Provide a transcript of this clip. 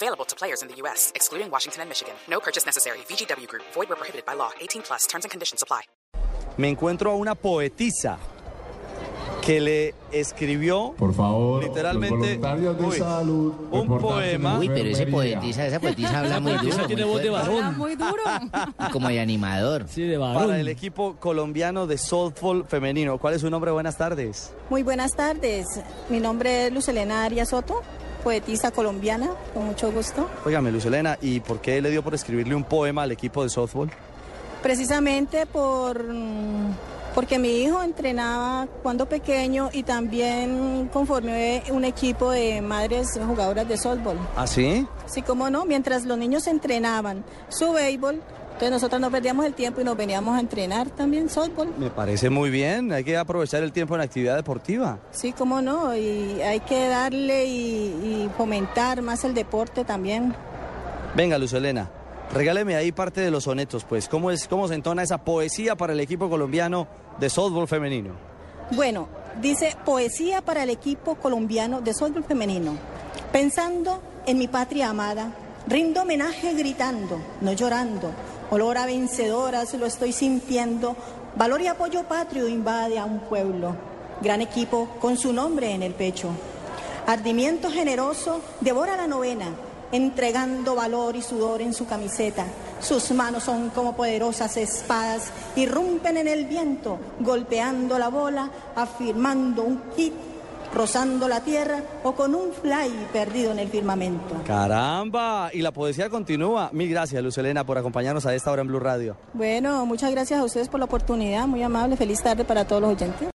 Available to players in the U.S., excluding Washington and Michigan. No purchase necessary. VGW Group. Void where prohibited by law. 18 plus. Terms and conditions apply. Me encuentro a una poetisa que le escribió Por favor, Literalmente, los de uy, salud, un poema. Uy, pero ese poetisa, esa poetisa habla muy duro. tiene muy voz de varón. Muy duro. Como de animador. Sí, de para varón. el equipo colombiano de softball femenino. ¿Cuál es su nombre? Buenas tardes. Muy buenas tardes. Mi nombre es Lucelena Arias Soto, poetisa colombiana, con mucho gusto. Óigame, Lucelena, ¿y por qué le dio por escribirle un poema al equipo de softball? Precisamente por mm, porque mi hijo entrenaba cuando pequeño y también conformé un equipo de madres jugadoras de softball. ¿Ah, sí? Así como no, mientras los niños entrenaban su béisbol, entonces nosotros no perdíamos el tiempo y nos veníamos a entrenar también softball. Me parece muy bien. Hay que aprovechar el tiempo en actividad deportiva. Sí, como no, y hay que darle y, y fomentar más el deporte también. Venga, Lucelena, regáleme ahí parte de los sonetos, pues. ¿Cómo, es, ¿Cómo se entona esa poesía para el equipo colombiano de softball femenino? Bueno, dice poesía para el equipo colombiano de softball femenino. Pensando en mi patria amada, rindo homenaje gritando, no llorando. Olor a vencedoras lo estoy sintiendo. Valor y apoyo patrio invade a un pueblo. Gran equipo con su nombre en el pecho. Ardimiento generoso devora la novena, entregando valor y sudor en su camiseta. Sus manos son como poderosas espadas, irrumpen en el viento, golpeando la bola, afirmando un hit, rozando la tierra o con un fly perdido en el firmamento. ¡Caramba! Y la poesía continúa. Mil gracias, Lucelena, por acompañarnos a esta hora en Blue Radio. Bueno, muchas gracias a ustedes por la oportunidad, muy amable, feliz tarde para todos los oyentes.